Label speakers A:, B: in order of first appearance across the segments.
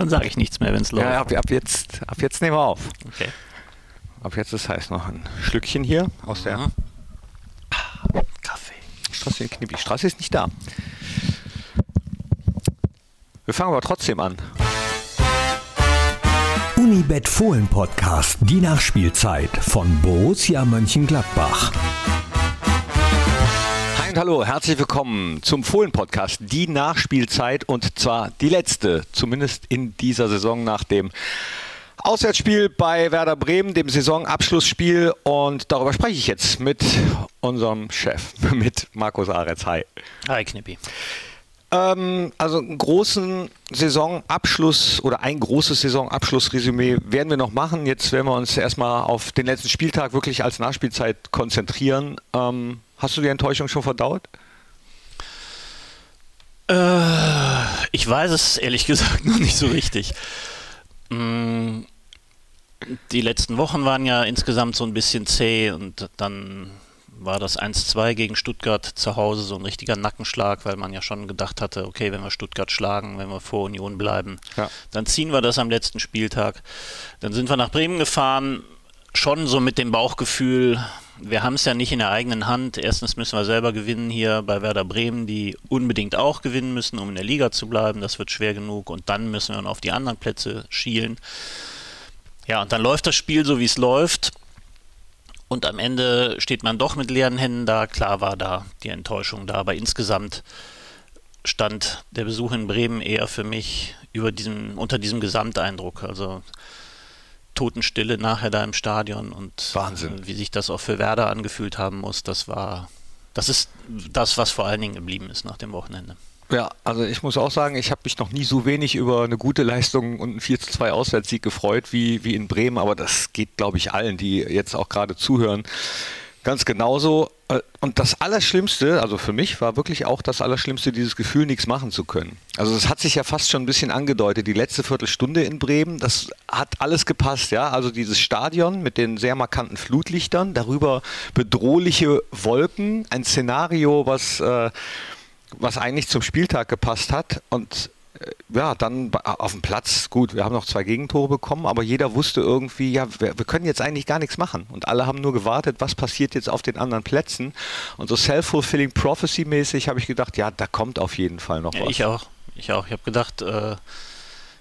A: Dann sage ich nichts mehr, wenn es läuft.
B: Ja, ab, ab, jetzt, ab jetzt nehmen wir auf.
A: Okay.
B: Ab jetzt ist heißt noch ein Schlückchen hier aus der
A: Mhm. Kaffee.
B: Straße in Knippi. Straße ist nicht da. Wir fangen aber trotzdem an.
C: Unibet Fohlen Podcast, die Nachspielzeit von Borussia Mönchengladbach.
B: Und hallo, herzlich willkommen zum Fohlen-Podcast, die Nachspielzeit und zwar die letzte, zumindest in dieser Saison nach dem Auswärtsspiel bei Werder Bremen, dem Saisonabschlussspiel und darüber spreche ich jetzt mit unserem Chef, mit Markus Aretz. Hi.
A: Hi, Knippi.
B: Ähm, also einen großen Saisonabschluss oder ein großes Saisonabschlussresümee werden wir noch machen. Jetzt werden wir uns erstmal auf den letzten Spieltag wirklich als Nachspielzeit konzentrieren. Ähm, hast du die Enttäuschung schon verdaut?
A: Äh, ich weiß es ehrlich gesagt noch nicht so richtig. Mm, Die letzten Wochen waren ja insgesamt so ein bisschen zäh und dann war das 1-2 gegen Stuttgart zu Hause so ein richtiger Nackenschlag, weil man ja schon gedacht hatte, okay, wenn wir Stuttgart schlagen, wenn wir vor Union bleiben,
B: Ja.
A: dann ziehen wir das am letzten Spieltag. Dann sind wir nach Bremen gefahren, schon so mit dem Bauchgefühl, wir haben es ja nicht in der eigenen Hand. Erstens müssen wir selber gewinnen hier bei Werder Bremen, die unbedingt auch gewinnen müssen, um in der Liga zu bleiben. Das wird schwer genug. Und dann müssen wir noch auf die anderen Plätze schielen. Ja, und dann läuft das Spiel so, wie es läuft. Und am Ende steht man doch mit leeren Händen da. Klar war da die Enttäuschung da, aber insgesamt stand der Besuch in Bremen eher für mich über diesem, unter diesem Gesamteindruck. Also Totenstille nachher da im Stadion und
B: Wahnsinn.
A: äh, wie sich das auch für Werder angefühlt haben muss, das war, das ist das, was vor allen Dingen geblieben ist nach dem Wochenende.
B: Ja, also ich muss auch sagen, ich habe mich noch nie so wenig über eine gute Leistung und einen 4 zu 2 Auswärtssieg gefreut wie, wie in Bremen, aber das geht, glaube ich, allen, die jetzt auch gerade zuhören, ganz genauso. Äh, Und das Allerschlimmste, also für mich war wirklich auch das Allerschlimmste, dieses Gefühl, nichts machen zu können. Also es hat sich ja fast schon ein bisschen angedeutet, die letzte Viertelstunde in Bremen, das hat alles gepasst, ja. Also dieses Stadion mit den sehr markanten Flutlichtern, darüber bedrohliche Wolken, ein Szenario, was äh, was eigentlich zum Spieltag gepasst hat. Und ja, dann auf dem Platz, gut, wir haben noch zwei Gegentore bekommen, aber jeder wusste irgendwie, ja, wir, wir können jetzt eigentlich gar nichts machen. Und alle haben nur gewartet, was passiert jetzt auf den anderen Plätzen. Und so self-fulfilling prophecy-mäßig habe ich gedacht, ja, da kommt auf jeden Fall noch
A: Ja,
B: was.
A: ich auch. Ich auch. Ich habe gedacht, äh,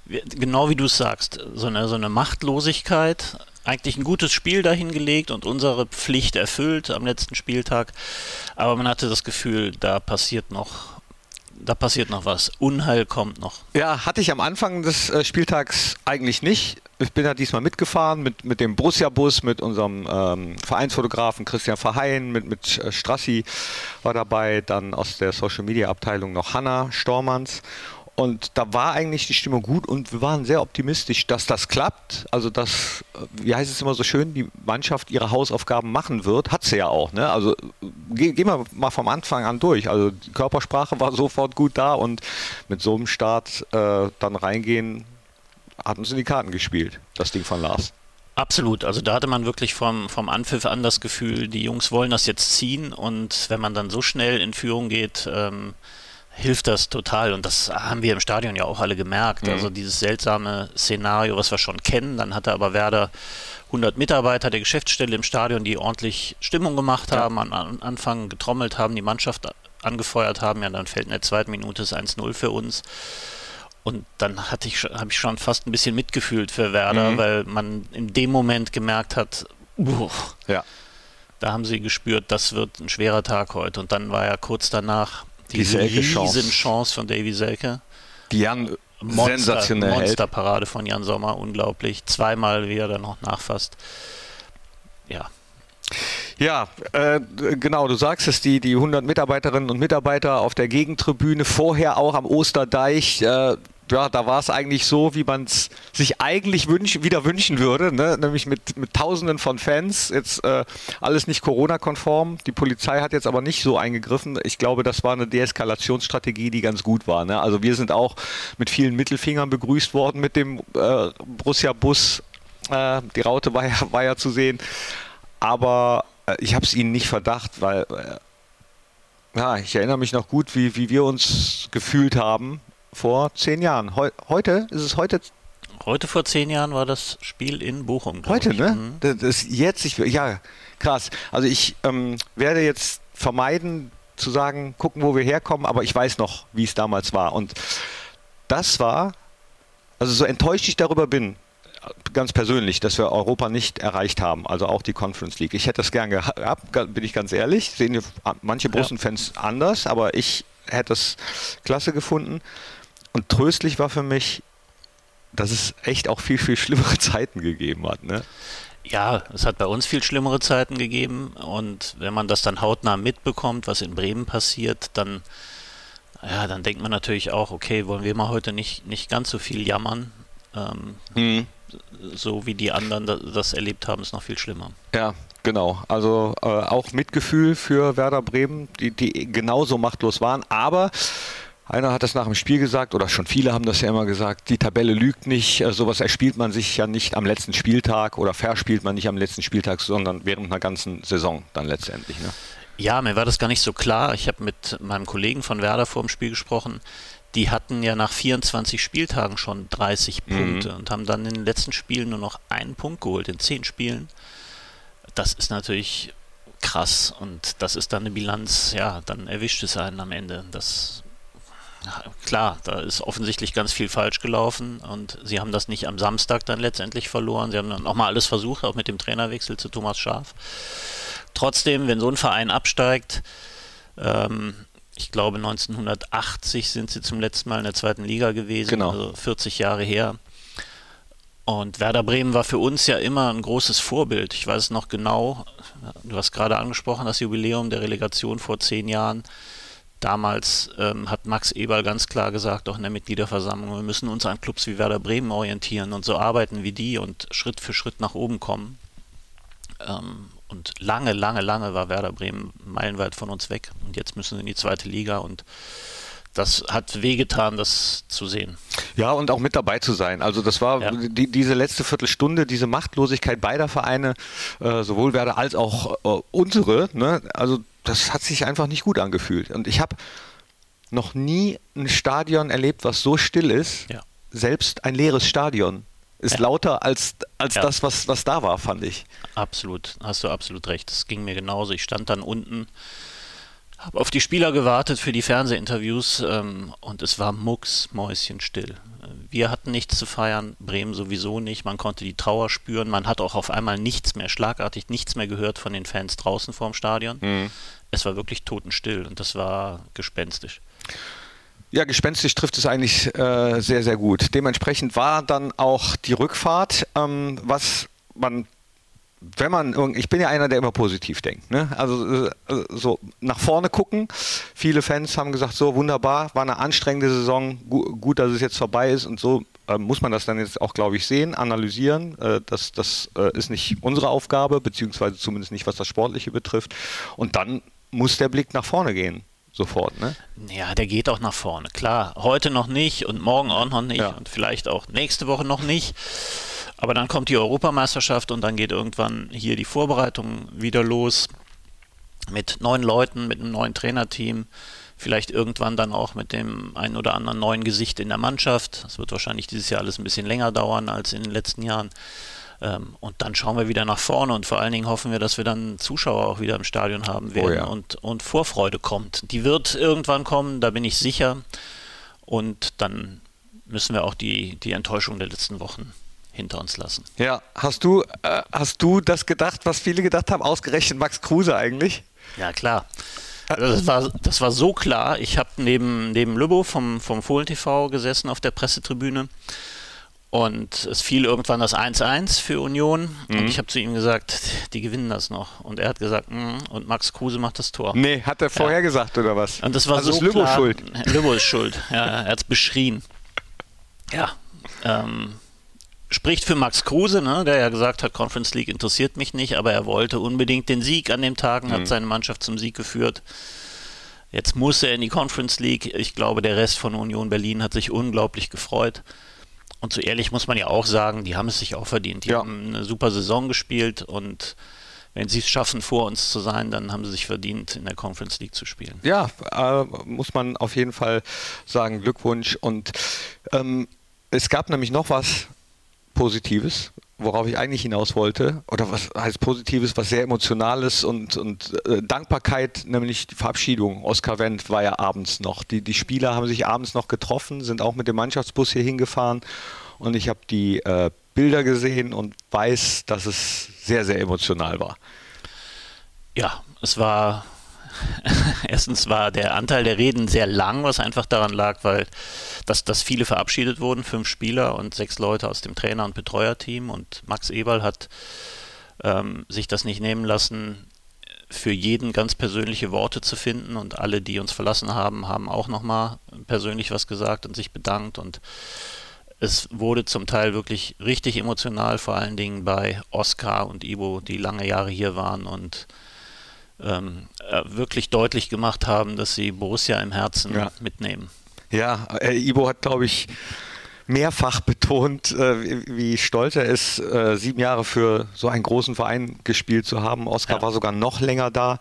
A: genau wie du es sagst, so eine, so eine Machtlosigkeit, eigentlich ein gutes Spiel dahingelegt und unsere Pflicht erfüllt am letzten Spieltag. Aber man hatte das Gefühl, da passiert noch, da passiert noch was. Unheil kommt noch.
B: Ja, hatte ich am Anfang des äh, Spieltags eigentlich nicht. Ich bin ja diesmal mitgefahren mit, mit dem Borussia-Bus, mit unserem ähm, Vereinsfotografen Christian Verheyen, mit, mit äh, Strassi war dabei, dann aus der Social-Media-Abteilung noch Hanna Stormanns. Und da war eigentlich die Stimmung gut und wir waren sehr optimistisch, dass das klappt. Also, dass, äh, wie heißt es immer so schön, die Mannschaft ihre Hausaufgaben machen wird. Hat sie ja auch. Ne? Also, ge gehen wir mal vom Anfang an durch. Also, die Körpersprache war sofort gut da und mit so einem Start äh, dann reingehen, hat uns in die Karten gespielt, das Ding von Lars.
A: Absolut, also da hatte man wirklich vom, vom Anpfiff an das Gefühl, die Jungs wollen das jetzt ziehen und wenn man dann so schnell in Führung geht, ähm, hilft das total und das haben wir im Stadion ja auch alle gemerkt.
B: Mhm.
A: Also dieses seltsame Szenario, was wir schon kennen, dann hatte aber Werder 100 Mitarbeiter der Geschäftsstelle im Stadion, die ordentlich Stimmung gemacht
B: Ja.
A: haben, am an Anfang getrommelt haben, die Mannschaft angefeuert haben, ja dann fällt in der zweiten Minute das 1-0 für uns. Und dann hatte ich, habe ich schon fast ein bisschen mitgefühlt für Werder,
B: Mhm.
A: weil man in dem Moment gemerkt hat, uah,
B: Ja.
A: da haben sie gespürt, das wird ein schwerer Tag heute. Und dann war ja kurz danach
B: Die
A: diese
B: Selke-Chance.
A: riesen Chance von Davy Selke.
B: Die Jan
A: Monster,
B: sensationell.
A: Monsterparade von Jan Sommer, unglaublich. Zweimal, wie er dann noch nachfasst. Ja,
B: Ja, äh, genau, du sagst es, die, die 100 Mitarbeiterinnen und Mitarbeiter auf der Gegentribüne, vorher auch am Osterdeich, äh, ja, da war es eigentlich so, wie man es sich eigentlich wünsch, wieder wünschen würde, ne? nämlich mit, mit Tausenden von Fans. Jetzt äh, alles nicht Corona-konform. Die Polizei hat jetzt aber nicht so eingegriffen. Ich glaube, das war eine Deeskalationsstrategie, die ganz gut war. Ne? Also wir sind auch mit vielen Mittelfingern begrüßt worden mit dem äh, Borussia-Bus. Äh, die Raute war ja, war ja zu sehen. Aber äh, ich habe es ihnen nicht verdacht, weil äh, ja, ich erinnere mich noch gut, wie, wie wir uns gefühlt haben vor zehn Jahren. Heu heute ist es heute.
A: Heute vor zehn Jahren war das Spiel in Bochum.
B: Heute,
A: ich.
B: ne?
A: Mhm.
B: Das, das jetzt ich, ja krass. Also ich ähm, werde jetzt vermeiden zu sagen, gucken, wo wir herkommen, aber ich weiß noch, wie es damals war. Und das war, also so enttäuscht ich darüber bin, ganz persönlich, dass wir Europa nicht erreicht haben, also auch die Conference League. Ich hätte das gern gehabt, bin ich ganz ehrlich. Sehen manche Bosen-Fans ja. anders, aber ich hätte es klasse gefunden. Und tröstlich war für mich, dass es echt auch viel, viel schlimmere Zeiten gegeben hat. Ne?
A: Ja, es hat bei uns viel schlimmere Zeiten gegeben und wenn man das dann hautnah mitbekommt, was in Bremen passiert, dann, ja, dann denkt man natürlich auch, okay, wollen wir mal heute nicht, nicht ganz so viel jammern. Ähm, mhm. So wie die anderen das erlebt haben, ist noch viel schlimmer.
B: Ja, genau. Also äh, auch Mitgefühl für Werder Bremen, die, die genauso machtlos waren, aber einer hat das nach dem Spiel gesagt, oder schon viele haben das ja immer gesagt, die Tabelle lügt nicht, äh, sowas erspielt man sich ja nicht am letzten Spieltag oder verspielt man nicht am letzten Spieltag, sondern während einer ganzen Saison dann letztendlich. Ne?
A: Ja, mir war das gar nicht so klar. Ich habe mit meinem Kollegen von Werder vor dem Spiel gesprochen. Die hatten ja nach 24 Spieltagen schon 30 mhm. Punkte und haben dann in den letzten Spielen nur noch einen Punkt geholt, in 10 Spielen. Das ist natürlich krass und das ist dann eine Bilanz, ja, dann erwischt es einen am Ende. Das klar, da ist offensichtlich ganz viel falsch gelaufen und sie haben das nicht am Samstag dann letztendlich verloren. Sie haben dann nochmal alles versucht, auch mit dem Trainerwechsel zu Thomas Schaf. Trotzdem, wenn so ein Verein absteigt, ähm, ich glaube 1980 sind sie zum letzten Mal in der zweiten Liga gewesen, genau. also 40 Jahre her. Und Werder Bremen war für uns ja immer ein großes Vorbild. Ich weiß es noch genau, du hast gerade angesprochen, das Jubiläum der Relegation vor zehn Jahren. Damals ähm, hat Max Eberl ganz klar gesagt, auch in der Mitgliederversammlung, wir müssen uns an Clubs wie Werder Bremen orientieren und so arbeiten wie die und Schritt für Schritt nach oben kommen. Ähm, und lange, lange, lange war Werder Bremen meilenweit von uns weg. Und jetzt müssen sie in die zweite Liga und das hat wehgetan, das zu sehen.
B: Ja, und auch mit dabei zu sein. Also das war ja. die, diese letzte Viertelstunde, diese Machtlosigkeit beider Vereine, äh, sowohl Werder als auch äh, unsere. Ne? Also das hat sich einfach nicht gut angefühlt. Und ich habe noch nie ein Stadion erlebt, was so still ist. Ja. Selbst ein leeres Stadion ist ja. lauter als, als ja. das, was, was da war, fand ich.
A: Absolut, hast du absolut recht. Das ging mir genauso. Ich stand dann unten, habe auf die Spieler gewartet für die Fernsehinterviews ähm, und es war mucksmäuschenstill. Wir hatten nichts zu feiern, Bremen sowieso nicht. Man konnte die Trauer spüren. Man hat auch auf einmal nichts mehr, schlagartig nichts mehr gehört von den Fans draußen vorm Stadion. Mhm es war wirklich totenstill und das war gespenstisch.
B: Ja, gespenstisch trifft es eigentlich äh, sehr, sehr gut. Dementsprechend war dann auch die Rückfahrt, ähm, was man, wenn man, ich bin ja einer, der immer positiv denkt, ne? also äh, so nach vorne gucken. Viele Fans haben gesagt, so wunderbar, war eine anstrengende Saison, gu gut, dass es jetzt vorbei ist und so äh, muss man das dann jetzt auch, glaube ich, sehen, analysieren. Äh, das das äh, ist nicht unsere Aufgabe, beziehungsweise zumindest nicht, was das Sportliche betrifft. Und dann muss der Blick nach vorne gehen. Sofort, ne?
A: Ja, der geht auch nach vorne. Klar, heute noch nicht und morgen auch noch nicht ja. und vielleicht auch nächste Woche noch nicht. Aber dann kommt die Europameisterschaft und dann geht irgendwann hier die Vorbereitung wieder los mit neuen Leuten, mit einem neuen Trainerteam, vielleicht irgendwann dann auch mit dem einen oder anderen neuen Gesicht in der Mannschaft. Das wird wahrscheinlich dieses Jahr alles ein bisschen länger dauern als in den letzten Jahren. Ähm, und dann schauen wir wieder nach vorne und vor allen Dingen hoffen wir, dass wir dann Zuschauer auch wieder im Stadion haben werden oh ja. und, und Vorfreude kommt. Die wird irgendwann kommen, da bin ich sicher. Und dann müssen wir auch die, die Enttäuschung der letzten Wochen hinter uns lassen.
B: Ja, hast du, äh, hast du das gedacht, was viele gedacht haben, ausgerechnet Max Kruse eigentlich?
A: Ja, klar. Das war, das war so klar. Ich habe neben, neben Lübbo vom, vom Fohlen TV gesessen auf der Pressetribüne und es fiel irgendwann das 1-1 für Union. Mhm. Und ich habe zu ihm gesagt, die gewinnen das noch. Und er hat gesagt, mm, und Max Kruse macht das Tor.
B: Nee, hat er vorher ja. gesagt oder was?
A: Und das war also so ist Lübbo klar. schuld. Lübbo ist schuld. Ja, er hat es beschrien. Ja. Ähm, spricht für Max Kruse, ne, der ja gesagt hat, Conference League interessiert mich nicht, aber er wollte unbedingt den Sieg an dem Tag und mhm. hat seine Mannschaft zum Sieg geführt. Jetzt muss er in die Conference League. Ich glaube, der Rest von Union Berlin hat sich unglaublich gefreut. Und so ehrlich muss man ja auch sagen, die haben es sich auch verdient. Die ja. haben eine super Saison gespielt und wenn sie es schaffen, vor uns zu sein, dann haben sie sich verdient, in der Conference League zu spielen.
B: Ja, äh, muss man auf jeden Fall sagen, Glückwunsch. Und ähm, es gab nämlich noch was Positives, worauf ich eigentlich hinaus wollte, oder was heißt Positives, was sehr Emotionales und, und äh, Dankbarkeit, nämlich die Verabschiedung. Oskar Wendt war ja abends noch. Die, die Spieler haben sich abends noch getroffen, sind auch mit dem Mannschaftsbus hier hingefahren und ich habe die äh, Bilder gesehen und weiß, dass es sehr, sehr emotional war.
A: Ja, es war erstens war der Anteil der Reden sehr lang, was einfach daran lag, weil dass, dass viele verabschiedet wurden, fünf Spieler und sechs Leute aus dem Trainer- und Betreuerteam. Und Max Eberl hat ähm, sich das nicht nehmen lassen, für jeden ganz persönliche Worte zu finden. Und alle, die uns verlassen haben, haben auch nochmal persönlich was gesagt und sich bedankt. Und es wurde zum Teil wirklich richtig emotional, vor allen Dingen bei Oskar und Ivo, die lange Jahre hier waren und ähm, äh, wirklich deutlich gemacht haben, dass sie Borussia im Herzen ja. mitnehmen.
B: Ja, äh, Ivo hat, glaube ich, mehrfach betont, äh, wie stolz er ist, äh, sieben Jahre für so einen großen Verein gespielt zu haben. Oskar ja. war sogar noch länger da.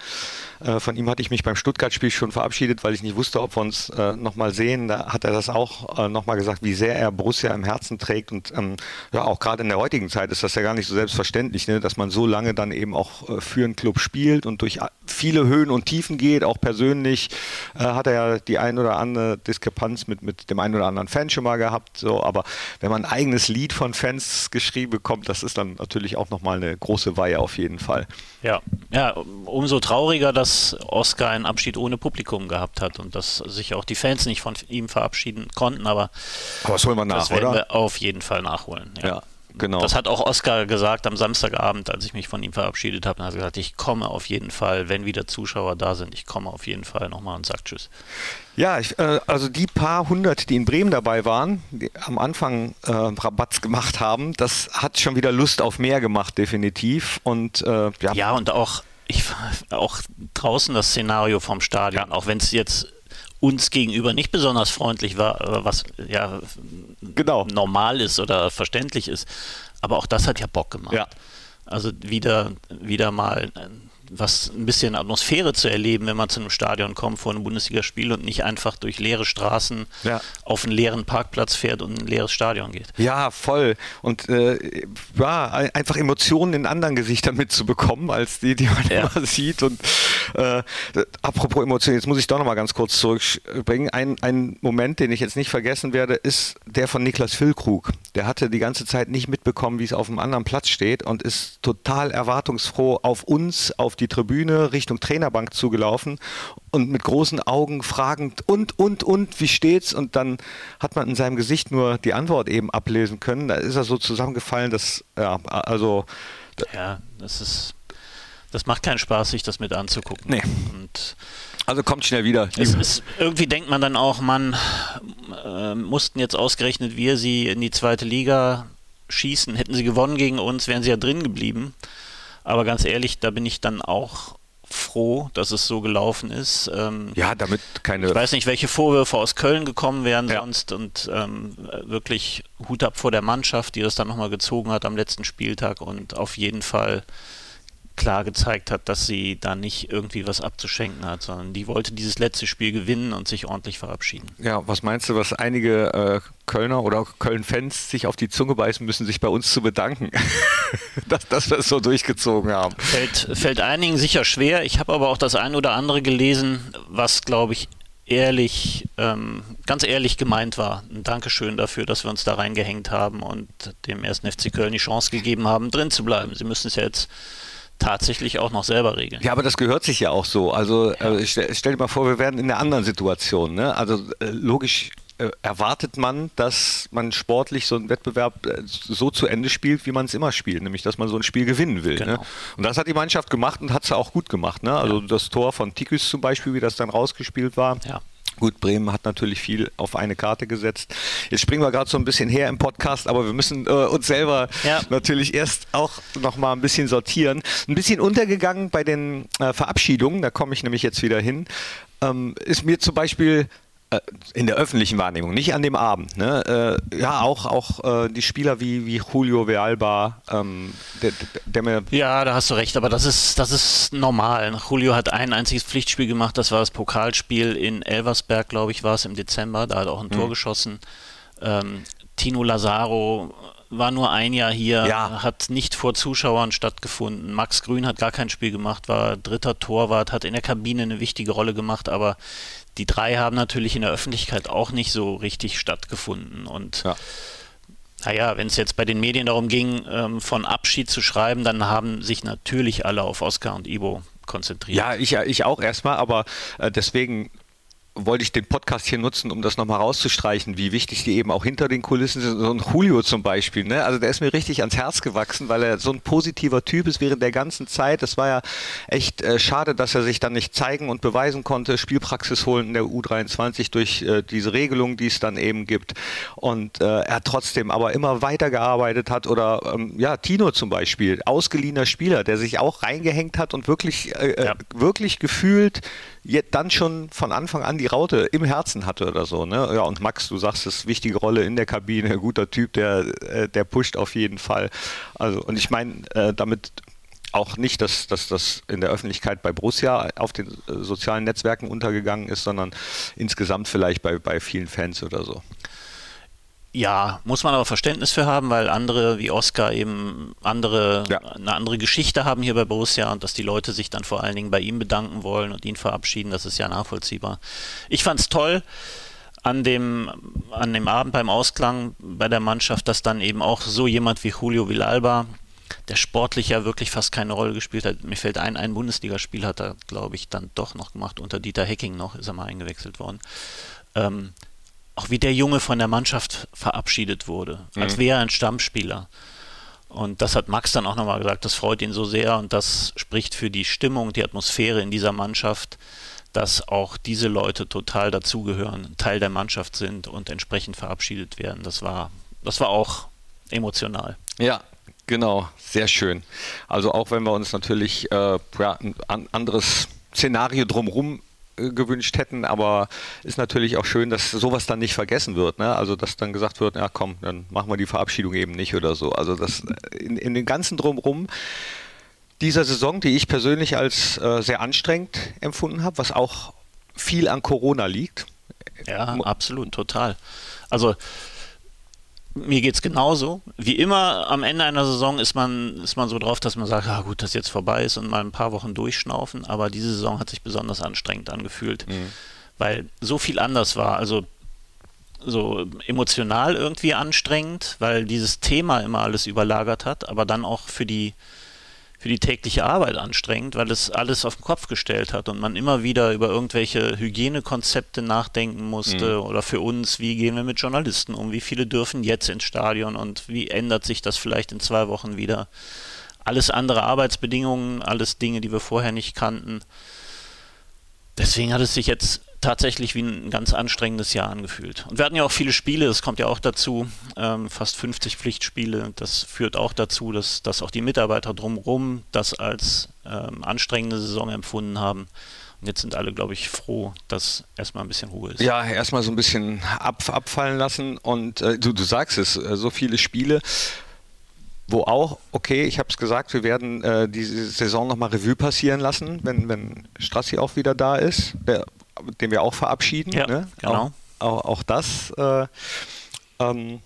B: Äh, von ihm hatte ich mich beim Stuttgart-Spiel schon verabschiedet, weil ich nicht wusste, ob wir uns äh, nochmal sehen. Da hat er das auch äh, nochmal gesagt, wie sehr er Borussia im Herzen trägt. Und ähm, ja, auch gerade in der heutigen Zeit ist das ja gar nicht so selbstverständlich, ne, dass man so lange dann eben auch äh, für einen Club spielt und durch viele Höhen und Tiefen geht. Auch persönlich äh, hat er ja die ein oder andere Diskrepanz mit, mit dem einen oder anderen Fan schon mal gehabt. So. Aber wenn man ein eigenes Lied von Fans geschrieben bekommt, das ist dann natürlich auch nochmal eine große Weihe auf jeden Fall.
A: Ja, ja umso trauriger, dass dass Oscar einen Abschied ohne Publikum gehabt hat und dass sich auch die Fans nicht von ihm verabschieden konnten, aber,
B: aber das holen wir nach, das werden
A: oder? wir auf jeden Fall nachholen.
B: Ja. ja. Genau.
A: Das hat auch Oscar gesagt am Samstagabend, als ich mich von ihm verabschiedet habe. Er hat gesagt, ich komme auf jeden Fall, wenn wieder Zuschauer da sind, ich komme auf jeden Fall nochmal und sage Tschüss.
B: Ja, ich, äh, also die paar hundert, die in Bremen dabei waren, die am Anfang äh, Rabatz gemacht haben, das hat schon wieder Lust auf mehr gemacht, definitiv. Und, äh,
A: ja. ja, und auch ich auch draußen das Szenario vom Stadion, ja. auch wenn es jetzt uns gegenüber nicht besonders freundlich war, was ja genau. normal ist oder verständlich ist. Aber auch das hat ja Bock gemacht. Ja. Also wieder, wieder mal was ein bisschen Atmosphäre zu erleben, wenn man zu einem Stadion kommt vor einem Bundesligaspiel und nicht einfach durch leere Straßen ja. auf einen leeren Parkplatz fährt und ein leeres Stadion geht.
B: Ja, voll. Und äh, ja, einfach Emotionen in anderen Gesichtern mitzubekommen, als die, die man ja. immer sieht. Und äh, apropos Emotionen, jetzt muss ich doch nochmal ganz kurz zurückbringen. Ein, ein Moment, den ich jetzt nicht vergessen werde, ist der von Niklas Füllkrug. Der hatte die ganze Zeit nicht mitbekommen, wie es auf einem anderen Platz steht und ist total erwartungsfroh auf uns, auf die Tribüne Richtung Trainerbank zugelaufen und mit großen Augen fragend und, und, und, wie steht's? Und dann hat man in seinem Gesicht nur die Antwort eben ablesen können. Da ist er so zusammengefallen, dass, ja, also.
A: Ja, das ist, das macht keinen Spaß, sich das mit anzugucken.
B: Nee. Und also kommt schnell wieder.
A: Ist, irgendwie denkt man dann auch, man äh, mussten jetzt ausgerechnet wir sie in die zweite Liga schießen. Hätten sie gewonnen gegen uns, wären sie ja drin geblieben. Aber ganz ehrlich, da bin ich dann auch froh, dass es so gelaufen ist.
B: Ähm, ja, damit keine.
A: Ich weiß nicht, welche Vorwürfe aus Köln gekommen wären ja. sonst und ähm, wirklich Hut ab vor der Mannschaft, die das dann nochmal gezogen hat am letzten Spieltag und auf jeden Fall klar gezeigt hat, dass sie da nicht irgendwie was abzuschenken hat, sondern die wollte dieses letzte Spiel gewinnen und sich ordentlich verabschieden.
B: Ja, was meinst du, was einige äh, Kölner oder Köln-Fans sich auf die Zunge beißen müssen, sich bei uns zu bedanken, dass, dass wir es so durchgezogen haben?
A: Fällt, fällt einigen sicher schwer. Ich habe aber auch das ein oder andere gelesen, was, glaube ich, ehrlich, ähm, ganz ehrlich gemeint war. Ein Dankeschön dafür, dass wir uns da reingehängt haben und dem ersten FC Köln die Chance gegeben haben, drin zu bleiben. Sie müssen es ja jetzt tatsächlich auch noch selber regeln.
B: Ja, aber das gehört sich ja auch so. Also ja. äh, stell, stell, dir mal vor, wir werden in einer anderen Situation. Ne? Also äh, logisch äh, erwartet man, dass man sportlich so einen Wettbewerb äh, so zu Ende spielt, wie man es immer spielt, nämlich dass man so ein Spiel gewinnen will. Ne? Genau. Ne? Und das hat die Mannschaft gemacht und hat es auch gut gemacht. Ne? Also ja. das Tor von Tikus zum Beispiel, wie das dann rausgespielt war. Ja. Gut, Bremen hat natürlich viel auf eine Karte gesetzt. Jetzt springen wir gerade so ein bisschen her im Podcast, aber wir müssen äh, uns selber ja. natürlich erst auch noch mal ein bisschen sortieren. Ein bisschen untergegangen bei den äh, Verabschiedungen, da komme ich nämlich jetzt wieder hin, ähm, ist mir zum Beispiel in der öffentlichen Wahrnehmung, nicht an dem Abend. Ne? Äh, ja, auch, auch äh, die Spieler wie, wie Julio Vealba, ähm,
A: der, der, mir. Ja, da hast du recht, aber das ist, das ist normal. Julio hat ein einziges Pflichtspiel gemacht, das war das Pokalspiel in Elversberg, glaube ich, war es im Dezember. Da hat er auch ein Tor mhm. geschossen. Ähm, Tino Lazaro war nur ein Jahr hier, ja. hat nicht vor Zuschauern stattgefunden. Max Grün hat gar kein Spiel gemacht, war dritter Torwart, hat in der Kabine eine wichtige Rolle gemacht, aber die drei haben natürlich in der Öffentlichkeit auch nicht so richtig stattgefunden. Und ja. naja, wenn es jetzt bei den Medien darum ging, ähm, von Abschied zu schreiben, dann haben sich natürlich alle auf Oscar und Ibo konzentriert.
B: Ja, ich, ich auch erstmal, aber äh, deswegen wollte ich den Podcast hier nutzen, um das nochmal rauszustreichen, wie wichtig die eben auch hinter den Kulissen sind. So ein Julio zum Beispiel, ne? Also der ist mir richtig ans Herz gewachsen, weil er so ein positiver Typ ist während der ganzen Zeit. Das war ja echt äh, schade, dass er sich dann nicht zeigen und beweisen konnte, Spielpraxis holen in der U23 durch äh, diese Regelung, die es dann eben gibt. Und äh, er trotzdem aber immer weitergearbeitet hat oder ähm, ja, Tino zum Beispiel, ausgeliehener Spieler, der sich auch reingehängt hat und wirklich, äh, äh, ja. wirklich gefühlt dann schon von Anfang an die Raute im Herzen hatte oder so. Ne? Ja, und Max, du sagst es, wichtige Rolle in der Kabine, guter Typ, der, äh, der pusht auf jeden Fall. Also, und ich meine, äh, damit auch nicht, dass, dass das in der Öffentlichkeit bei Borussia auf den äh, sozialen Netzwerken untergegangen ist, sondern insgesamt vielleicht bei, bei vielen Fans oder so.
A: Ja, muss man aber Verständnis für haben, weil andere wie Oscar eben andere, ja. eine andere Geschichte haben hier bei Borussia und dass die Leute sich dann vor allen Dingen bei ihm bedanken wollen und ihn verabschieden, das ist ja nachvollziehbar. Ich fand es toll an dem, an dem Abend beim Ausklang bei der Mannschaft, dass dann eben auch so jemand wie Julio Villalba, der sportlich ja wirklich fast keine Rolle gespielt hat. Mir fällt ein, ein Bundesligaspiel hat er, glaube ich, dann doch noch gemacht. Unter Dieter Hecking noch ist er mal eingewechselt worden. Ähm, auch wie der Junge von der Mannschaft verabschiedet wurde, mhm. als wäre er ein Stammspieler. Und das hat Max dann auch nochmal gesagt, das freut ihn so sehr und das spricht für die Stimmung, die Atmosphäre in dieser Mannschaft, dass auch diese Leute total dazugehören, Teil der Mannschaft sind und entsprechend verabschiedet werden. Das war, das war auch emotional.
B: Ja, genau, sehr schön. Also auch wenn wir uns natürlich äh, ja, ein anderes Szenario drumherum gewünscht hätten, aber ist natürlich auch schön, dass sowas dann nicht vergessen wird. Ne? Also dass dann gesagt wird, ja komm, dann machen wir die Verabschiedung eben nicht oder so. Also das in, in den ganzen drumherum dieser Saison, die ich persönlich als äh, sehr anstrengend empfunden habe, was auch viel an Corona liegt.
A: Ja, absolut, total. Also mir geht es genauso. Wie immer am Ende einer Saison ist man, ist man so drauf, dass man sagt, ah, gut, dass jetzt vorbei ist und mal ein paar Wochen durchschnaufen. Aber diese Saison hat sich besonders anstrengend angefühlt, mhm. weil so viel anders war. Also so emotional irgendwie anstrengend, weil dieses Thema immer alles überlagert hat, aber dann auch für die für die tägliche Arbeit anstrengend, weil es alles auf den Kopf gestellt hat und man immer wieder über irgendwelche Hygienekonzepte nachdenken musste mhm. oder für uns, wie gehen wir mit Journalisten um, wie viele dürfen jetzt ins Stadion und wie ändert sich das vielleicht in zwei Wochen wieder. Alles andere Arbeitsbedingungen, alles Dinge, die wir vorher nicht kannten. Deswegen hat es sich jetzt tatsächlich wie ein ganz anstrengendes Jahr angefühlt. Und wir hatten ja auch viele Spiele, das kommt ja auch dazu, ähm, fast 50 Pflichtspiele. Das führt auch dazu, dass, dass auch die Mitarbeiter drumherum das als ähm, anstrengende Saison empfunden haben. Und jetzt sind alle, glaube ich, froh, dass erstmal ein bisschen Ruhe ist.
B: Ja, erstmal so ein bisschen ab, abfallen lassen. Und äh, du, du sagst es, äh, so viele Spiele wo auch, okay, ich habe es gesagt, wir werden äh, diese Saison nochmal Revue passieren lassen, wenn, wenn Strassi auch wieder da ist. Der den wir auch verabschieden. Ja, ne? genau. Auch, auch, auch das äh, ähm,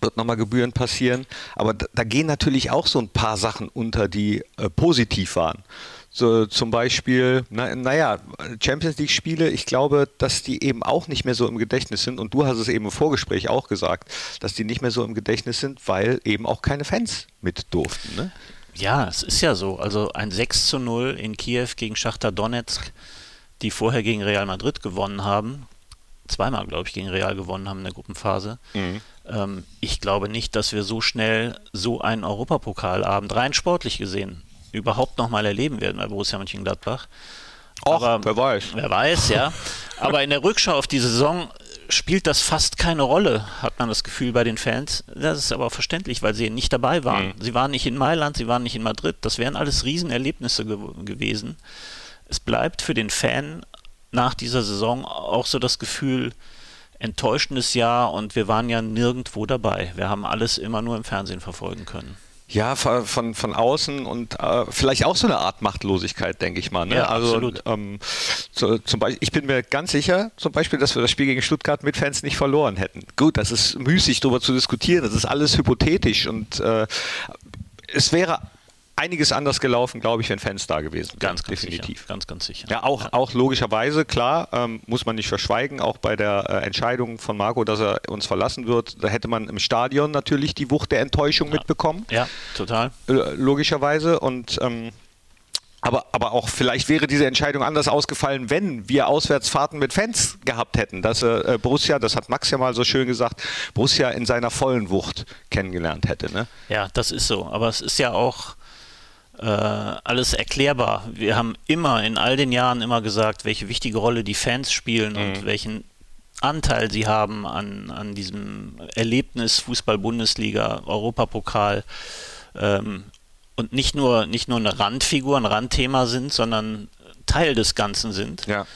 B: wird nochmal Gebühren passieren. Aber da, da, gehen natürlich auch so ein paar Sachen unter, die äh, positiv waren. So, zum Beispiel, na, naja, Champions League-Spiele, ich glaube, dass die eben auch nicht mehr so im Gedächtnis sind. Und du hast es eben im Vorgespräch auch gesagt, dass die nicht mehr so im Gedächtnis sind, weil eben auch keine Fans mit durften. Ne?
A: Ja, es ist ja so. Also ein 6 zu 0 in Kiew gegen Schachter Donetsk die vorher gegen Real Madrid gewonnen haben, zweimal, glaube ich, gegen Real gewonnen haben in der Gruppenphase. Mhm. Ähm, ich glaube nicht, dass wir so schnell so einen Europapokalabend rein sportlich gesehen überhaupt nochmal erleben werden bei Borussia Mönchengladbach.
B: Och, Aber, wer weiß.
A: Wer weiß, ja. Aber in der Rückschau auf die Saison spielt das fast keine Rolle, hat man das Gefühl bei den Fans. Das ist aber verständlich, weil sie nicht dabei waren. Mhm. Sie waren nicht in Mailand, sie waren nicht in Madrid. Das wären alles Riesenerlebnisse ge gewesen es bleibt für den Fan nach dieser Saison auch so das Gefühl, enttäuschendes Jahr und wir waren ja nirgendwo dabei. Wir haben alles immer nur im Fernsehen verfolgen können.
B: Ja, von, von außen und äh, vielleicht auch so eine Art Machtlosigkeit, denke ich mal. Ne?
A: Ja,
B: also,
A: absolut.
B: Ähm, so, zum Beispiel, ich bin mir ganz sicher, zum Beispiel, dass wir das Spiel gegen Stuttgart mit Fans nicht verloren hätten. Gut, das ist müßig, darüber zu diskutieren. Das ist alles hypothetisch und äh, es wäre einiges anders gelaufen, glaube ich, wenn Fans da gewesen wären.
A: Ganz, ganz definitiv. Sicher. Ganz, ganz sicher.
B: Ja, auch, ja. auch logischerweise, klar, ähm, muss man nicht verschweigen, auch bei der äh, Entscheidung von Marco, dass er uns verlassen wird, da hätte man im Stadion natürlich die Wucht der Enttäuschung
A: ja.
B: mitbekommen.
A: Ja, total.
B: Äh, logischerweise und ähm, aber, aber auch vielleicht wäre diese Entscheidung anders ausgefallen, wenn wir Auswärtsfahrten mit Fans gehabt hätten. Dass äh, Borussia, das hat Max ja mal so schön gesagt, Borussia in seiner vollen Wucht kennengelernt hätte. Ne?
A: Ja, das ist so. Aber es ist ja auch äh, alles erklärbar. Wir haben immer in all den Jahren immer gesagt, welche wichtige Rolle die Fans spielen mhm. und welchen Anteil sie haben an, an diesem Erlebnis Fußball-Bundesliga, Europapokal. Ähm, und nicht nur, nicht nur eine Randfigur, ein Randthema sind, sondern Teil des Ganzen sind.
B: Ja.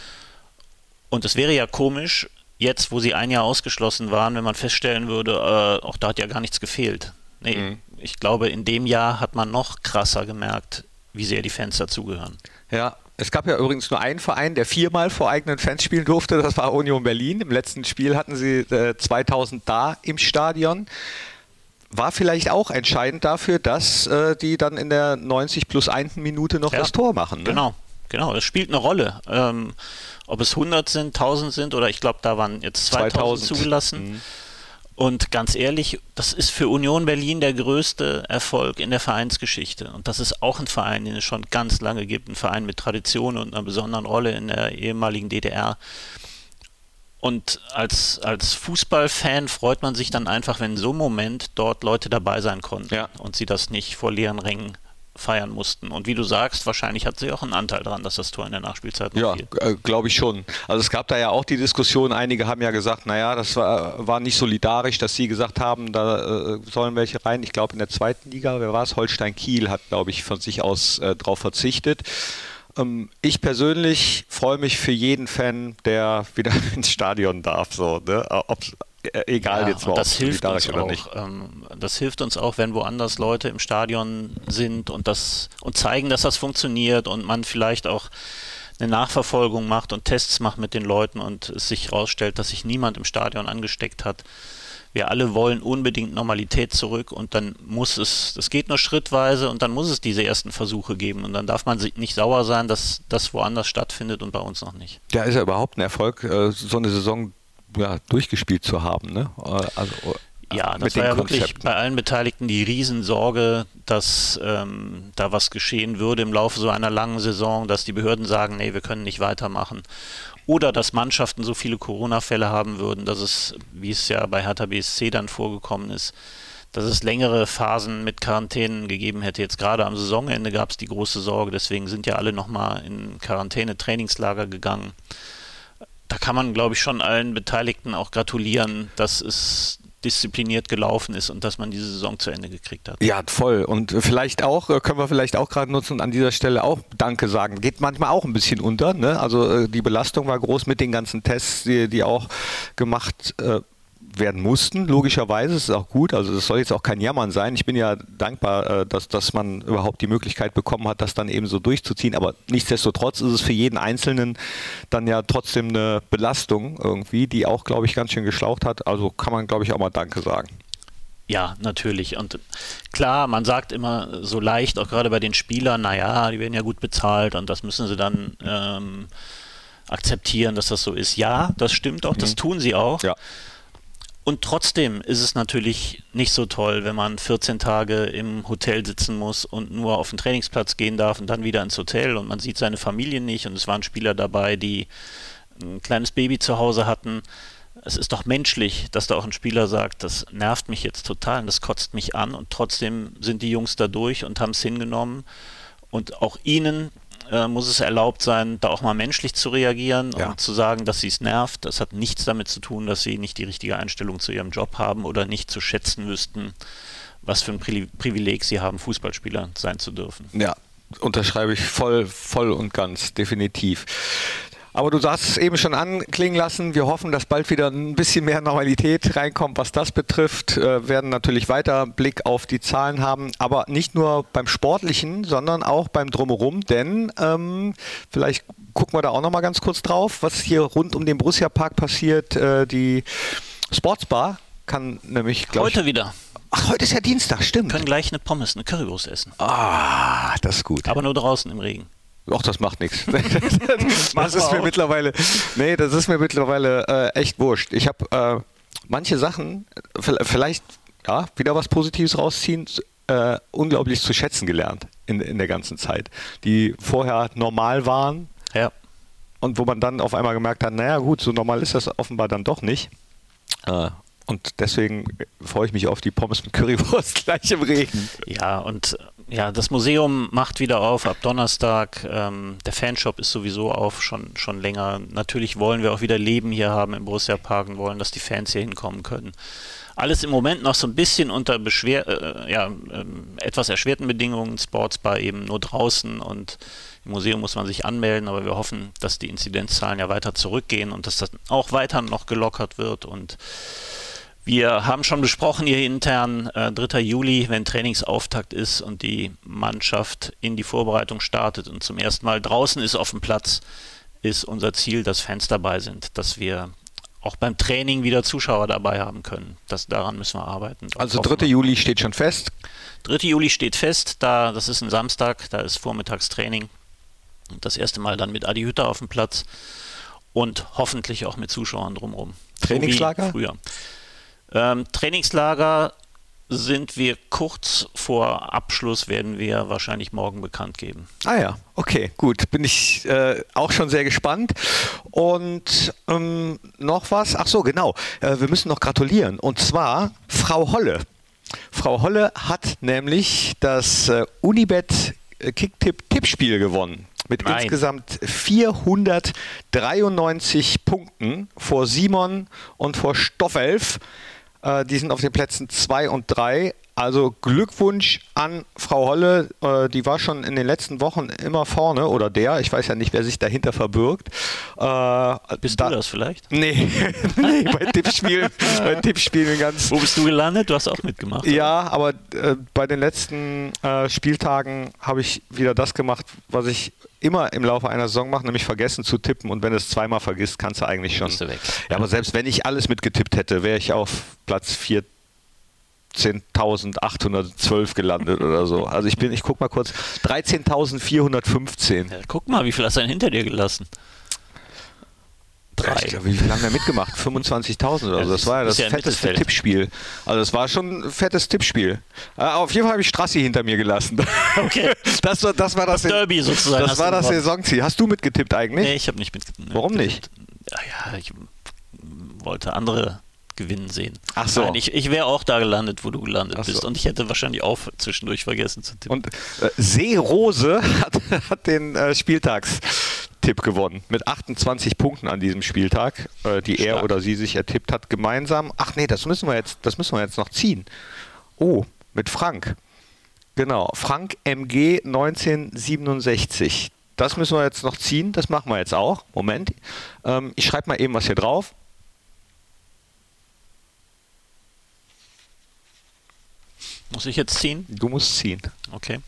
A: Und es wäre ja komisch, jetzt, wo sie ein Jahr ausgeschlossen waren, wenn man feststellen würde, äh, auch da hat ja gar nichts gefehlt. Nee, mhm. Ich glaube, in dem Jahr hat man noch krasser gemerkt, wie sehr die Fans dazugehören.
B: Ja, es gab ja übrigens nur einen Verein, der viermal vor eigenen Fans spielen durfte. Das war Union Berlin. Im letzten Spiel hatten sie äh, 2000 da im Stadion war vielleicht auch entscheidend dafür, dass äh, die dann in der 90 plus 1 Minute noch ja, das Tor machen. Ne?
A: Genau, genau, das spielt eine Rolle. Ähm, ob es 100 sind, 1000 sind oder ich glaube, da waren jetzt 2000, 2000. zugelassen. Mhm. Und ganz ehrlich, das ist für Union Berlin der größte Erfolg in der Vereinsgeschichte. Und das ist auch ein Verein, den es schon ganz lange gibt. Ein Verein mit Tradition und einer besonderen Rolle in der ehemaligen DDR. Und als, als Fußballfan freut man sich dann einfach, wenn in so einem Moment dort Leute dabei sein konnten
B: ja.
A: und sie das nicht vor leeren Rängen feiern mussten. Und wie du sagst, wahrscheinlich hat sie auch einen Anteil daran, dass das Tor in der Nachspielzeit
B: noch Ja, äh, glaube ich schon. Also es gab da ja auch die Diskussion, einige haben ja gesagt, naja, das war, war nicht solidarisch, dass sie gesagt haben, da äh, sollen welche rein. Ich glaube in der zweiten Liga, wer war es? Holstein Kiel hat, glaube ich, von sich aus äh, darauf verzichtet. Ähm, ich persönlich freue mich für jeden Fan, der wieder ins Stadion darf. So, ne? Äh, egal ja, jetzt
A: mal, das hilft uns oder auch, nicht. Ähm, das hilft uns auch, wenn woanders Leute im Stadion sind und das und zeigen, dass das funktioniert und man vielleicht auch eine Nachverfolgung macht und Tests macht mit den Leuten und es sich herausstellt, dass sich niemand im Stadion angesteckt hat wir alle wollen unbedingt Normalität zurück und dann muss es, das geht nur schrittweise und dann muss es diese ersten Versuche geben und dann darf man sich nicht sauer sein, dass das woanders stattfindet und bei uns noch nicht.
B: Ja, ist ja überhaupt ein Erfolg, äh, so eine Saison ja, durchgespielt zu haben. Ne?
A: Äh, also, äh, ja, das war ja Konzepten. wirklich bei allen Beteiligten die Riesensorge, dass ähm, da was geschehen würde im Laufe so einer langen Saison, dass die Behörden sagen, nee, wir können nicht weitermachen oder dass Mannschaften so viele Corona-Fälle haben würden, dass es, wie es ja bei Hertha BSC dann vorgekommen ist, dass es längere Phasen mit Quarantänen gegeben hätte. Jetzt gerade am Saisonende gab es die große Sorge, deswegen sind ja alle nochmal in Quarantäne-Trainingslager gegangen. Da kann man, glaube ich, schon allen Beteiligten auch gratulieren, dass es diszipliniert gelaufen ist und dass man diese Saison zu Ende gekriegt hat.
B: Ja, voll. Und vielleicht auch, äh, können wir vielleicht auch gerade nutzen und an dieser Stelle auch Danke sagen. Geht manchmal auch ein bisschen unter. Ne? Also äh, die Belastung war groß mit den ganzen Tests, die, die auch gemacht äh, werden mussten, logischerweise. Das ist auch gut. Also das soll jetzt auch kein Jammern sein. Ich bin ja dankbar, äh, dass, dass man überhaupt die Möglichkeit bekommen hat, das dann eben so durchzuziehen. Aber nichtsdestotrotz ist es für jeden Einzelnen dann ja trotzdem eine Belastung irgendwie, die auch, glaube ich, ganz schön geschlaucht hat. Also kann man, glaube ich, auch mal Danke sagen.
A: Ja, natürlich. Und klar, man sagt immer so leicht, auch gerade bei den Spielern, naja, die werden ja gut bezahlt und das müssen sie dann ähm, akzeptieren, dass das so ist. Ja, das stimmt auch, das mhm. tun sie auch.
B: Ja.
A: Und trotzdem ist es natürlich nicht so toll, wenn man 14 Tage im Hotel sitzen muss und nur auf den Trainingsplatz gehen darf und dann wieder ins Hotel und man sieht seine Familie nicht und es waren Spieler dabei, die ein kleines Baby zu Hause hatten. Es ist doch menschlich, dass da auch ein Spieler sagt, das nervt mich jetzt total und das kotzt mich an und trotzdem sind die Jungs da durch und haben es hingenommen. Und auch ihnen äh, muss es erlaubt sein, da auch mal menschlich zu reagieren ja. und zu sagen, dass sie es nervt. Das hat nichts damit zu tun, dass sie nicht die richtige Einstellung zu ihrem Job haben oder nicht zu schätzen wüssten, was für ein Pri Privileg sie haben, Fußballspieler sein zu dürfen.
B: Ja, unterschreibe ich voll, voll und ganz, definitiv. Aber du hast es eben schon anklingen lassen. Wir hoffen, dass bald wieder ein bisschen mehr Normalität reinkommt, was das betrifft. Äh, werden natürlich weiter Blick auf die Zahlen haben, aber nicht nur beim Sportlichen, sondern auch beim Drumherum. Denn ähm, vielleicht gucken wir da auch noch mal ganz kurz drauf, was hier rund um den Borussia Park passiert. Äh, die Sportsbar kann nämlich,
A: glaube Heute wieder.
B: Ach, heute ist ja Dienstag, stimmt.
A: Können gleich eine Pommes, eine Currywurst essen.
B: Ah, das ist gut.
A: Aber nur draußen im Regen.
B: Ach, das macht nichts. das ist mir mittlerweile, nee, das ist mir mittlerweile äh, echt wurscht. Ich habe äh, manche Sachen, vielleicht ja, wieder was Positives rausziehen, äh, unglaublich zu schätzen gelernt in, in der ganzen Zeit, die vorher normal waren.
A: Ja.
B: Und wo man dann auf einmal gemerkt hat, naja gut, so normal ist das offenbar dann doch nicht. Äh, und deswegen freue ich mich auf die Pommes mit Currywurst gleich im Regen.
A: Ja, und ja, das Museum macht wieder auf ab Donnerstag. Ähm, der Fanshop ist sowieso auf, schon, schon länger. Natürlich wollen wir auch wieder Leben hier haben im Borussia Park und wollen, dass die Fans hier hinkommen können. Alles im Moment noch so ein bisschen unter beschwer, äh, ja, äh, etwas erschwerten Bedingungen. Sportsbar eben nur draußen und im Museum muss man sich anmelden, aber wir hoffen, dass die Inzidenzzahlen ja weiter zurückgehen und dass das auch weiter noch gelockert wird und wir haben schon besprochen hier intern, äh, 3. Juli, wenn Trainingsauftakt ist und die Mannschaft in die Vorbereitung startet und zum ersten Mal draußen ist auf dem Platz, ist unser Ziel, dass Fans dabei sind, dass wir auch beim Training wieder Zuschauer dabei haben können. Das, daran müssen wir arbeiten.
B: Also 3. Juli steht schon fest?
A: 3. Juli steht fest, da, das ist ein Samstag, da ist Vormittagstraining. Das erste Mal dann mit Adi Hütter auf dem Platz und hoffentlich auch mit Zuschauern drumherum.
B: Trainingslager?
A: So früher. Ähm, Trainingslager sind wir kurz vor Abschluss, werden wir wahrscheinlich morgen bekannt geben.
B: Ah ja, okay, gut. Bin ich äh, auch schon sehr gespannt. Und ähm, noch was? Ach so, genau. Äh, wir müssen noch gratulieren. Und zwar Frau Holle. Frau Holle hat nämlich das äh, Unibet äh, Kicktipp-Tippspiel gewonnen mit Nein. insgesamt 493 Punkten vor Simon und vor Stoffelf. Äh, die sind auf den Plätzen 2 und 3. Also Glückwunsch an Frau Holle, äh, die war schon in den letzten Wochen immer vorne oder der, ich weiß ja nicht, wer sich dahinter verbirgt.
A: Äh, bist da, du das vielleicht?
B: Nee, nee bei Tippspielen, bei Tippspielen ganz.
A: Wo bist du gelandet? Du hast auch mitgemacht.
B: Ja, oder? aber äh, bei den letzten äh, Spieltagen habe ich wieder das gemacht, was ich immer im Laufe einer Saison mache, nämlich vergessen zu tippen und wenn du es zweimal vergisst, kannst du eigentlich schon. Du ja, aber selbst wenn ich alles mitgetippt hätte, wäre ich auf Platz 4 13.812 gelandet oder so. Also ich bin, ich guck mal kurz, 13.415. Ja,
A: guck mal, wie viel hast du denn hinter dir gelassen?
B: Drei. Glaube, wie viel haben wir mitgemacht? 25.000 oder so. Das war ja das ja fetteste Tippspiel. Also das war schon ein fettes Tippspiel. Äh, auf jeden Fall habe ich Strassi hinter mir gelassen.
A: Okay.
B: Das war das, war das,
A: das Derby sozusagen.
B: Das war das Saisonziel. Hast du mitgetippt eigentlich?
A: Nee, ich habe nicht mitgetippt.
B: Warum nicht?
A: Ja, ja, ich wollte andere gewinnen sehen.
B: Ach so. Nein,
A: ich, ich wäre auch da gelandet, wo du gelandet Ach bist. Und ich hätte wahrscheinlich auch zwischendurch vergessen zu tippen.
B: Und äh, Seerose hat, hat den äh, Spieltagstipp gewonnen. Mit 28 Punkten an diesem Spieltag, äh, die Stark. er oder sie sich ertippt hat, gemeinsam. Ach nee, das müssen wir jetzt, das müssen wir jetzt noch ziehen. Oh, mit Frank. Genau, Frank MG 1967. Das müssen wir jetzt noch ziehen, das machen wir jetzt auch. Moment. Ähm, ich schreibe mal eben was hier drauf.
A: Muss ich jetzt ziehen?
B: Du musst ziehen.
A: Okay.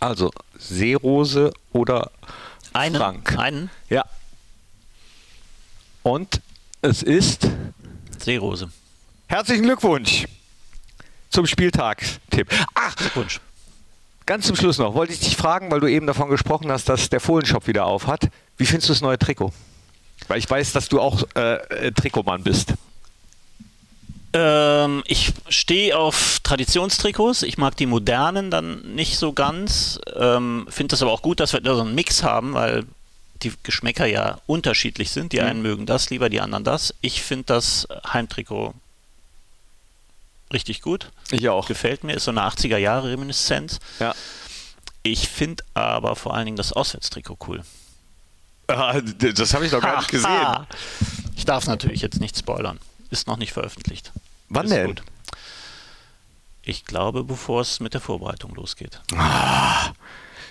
B: Also Seerose oder
A: einen,
B: Frank.
A: Einen?
B: Ja. Und es ist
A: Seerose.
B: Herzlichen Glückwunsch zum Spieltag-Tipp.
A: Ach, Glückwunsch.
B: Ganz zum Schluss noch, wollte ich dich fragen, weil du eben davon gesprochen hast, dass der Fohlenshop wieder auf hat. Wie findest du das neue Trikot? Weil ich weiß, dass du auch äh, Trikotmann bist.
A: Ähm, ich stehe auf Traditionstrikots. Ich mag die modernen dann nicht so ganz. Ähm, Finde das aber auch gut, dass wir da so einen Mix haben, weil die Geschmäcker ja unterschiedlich sind. Die einen mhm. mögen das lieber, die anderen das. Ich finde das Heimtrikot richtig gut.
B: Ich auch.
A: Gefällt mir. Ist so eine 80er Jahre Reminiszenz.
B: Ja.
A: Ich finde aber vor allen Dingen das Auswärtstrikot cool.
B: Ah, das habe ich noch gar nicht gesehen.
A: Ich darf natürlich jetzt nicht spoilern. Ist noch nicht veröffentlicht.
B: Wann denn? Gut.
A: Ich glaube, bevor es mit der Vorbereitung losgeht.
B: Ah,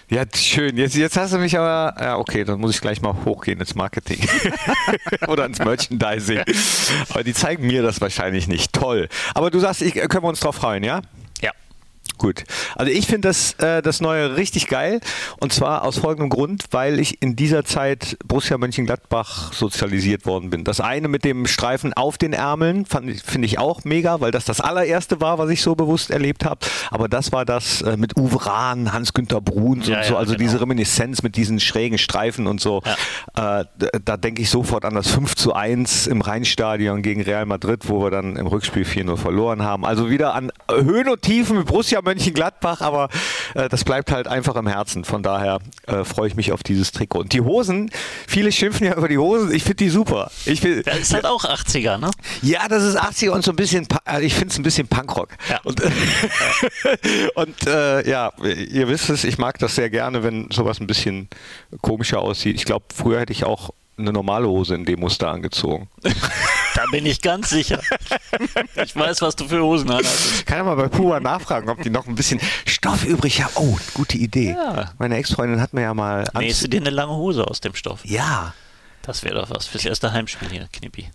B: Ja, schön. Jetzt, jetzt hast du mich aber. Ja, okay, dann muss ich gleich mal hochgehen ins Marketing. Oder ins Merchandising. Aber die zeigen mir das wahrscheinlich nicht. Toll. Aber du sagst, ich, können wir uns drauf freuen, ja? Gut. Also ich finde das, äh, das Neue richtig geil. Und zwar aus folgendem Grund, weil ich in dieser Zeit Borussia Mönchengladbach sozialisiert worden bin. Das eine mit dem Streifen auf den Ärmeln finde ich auch mega, weil das das allererste war, was ich so bewusst erlebt habe. Aber das war das äh, mit Uwe Rahn, Hans-Günther Bruns ja, und so. Ja, also genau. diese Reminiszenz mit diesen schrägen Streifen und so. Ja. Äh, da denke ich sofort an das 5 zu 1 im Rheinstadion gegen Real Madrid, wo wir dann im Rückspiel 4-0 verloren haben. Also wieder an Höhen und Tiefen mit Borussia Mönchengladbach, aber äh, das bleibt halt einfach im Herzen. Von daher äh, freue ich mich auf dieses Trikot. Und die Hosen, viele schimpfen ja über die Hosen, ich finde die super. Ich
A: find, das ist halt auch 80er, ne?
B: Ja, das ist 80er und so ein bisschen, also ich finde es ein bisschen Punkrock. Ja. Und, und äh, ja, ihr wisst es, ich mag das sehr gerne, wenn sowas ein bisschen komischer aussieht. Ich glaube, früher hätte ich auch eine normale Hose in dem Muster angezogen.
A: Da bin ich ganz sicher. Ich weiß, was du für Hosen hast.
B: Kann ja mal bei Puma nachfragen, ob die noch ein bisschen Stoff übrig haben. Oh, gute Idee. Ja. Meine Ex-Freundin hat mir ja mal.
A: Nähst du dir eine lange Hose aus dem Stoff?
B: Ja.
A: Das wäre doch was fürs erste Heimspiel hier, Knippi.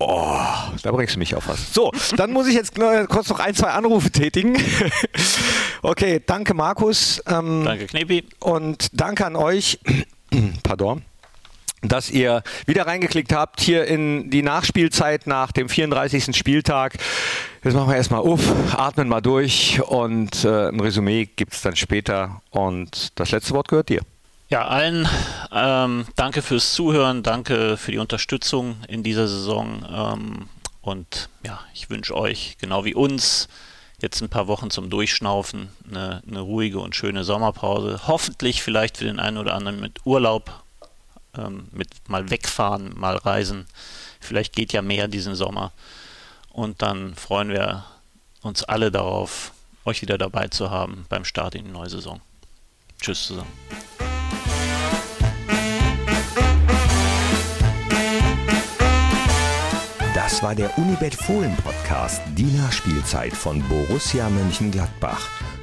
B: Oh, da bringst du mich auf was. So, dann muss ich jetzt kurz noch ein, zwei Anrufe tätigen. okay, danke Markus.
A: Ähm, danke Knippi.
B: Und danke an euch. Pardon dass ihr wieder reingeklickt habt hier in die Nachspielzeit nach dem 34. Spieltag. Jetzt machen wir erstmal uff, atmen mal durch und äh, ein Resümee gibt es dann später. Und das letzte Wort gehört dir.
A: Ja, allen ähm, danke fürs Zuhören, danke für die Unterstützung in dieser Saison. Ähm, und ja, ich wünsche euch, genau wie uns, jetzt ein paar Wochen zum Durchschnaufen, eine, eine ruhige und schöne Sommerpause. Hoffentlich vielleicht für den einen oder anderen mit Urlaub ähm, mit mal wegfahren, mal reisen. Vielleicht geht ja mehr diesen Sommer. Und dann freuen wir uns alle darauf, euch wieder dabei zu haben beim Start in die neue Saison. Tschüss zusammen.
C: Das war der Unibet Fohlen Podcast, die Nachspielzeit von Borussia Mönchengladbach.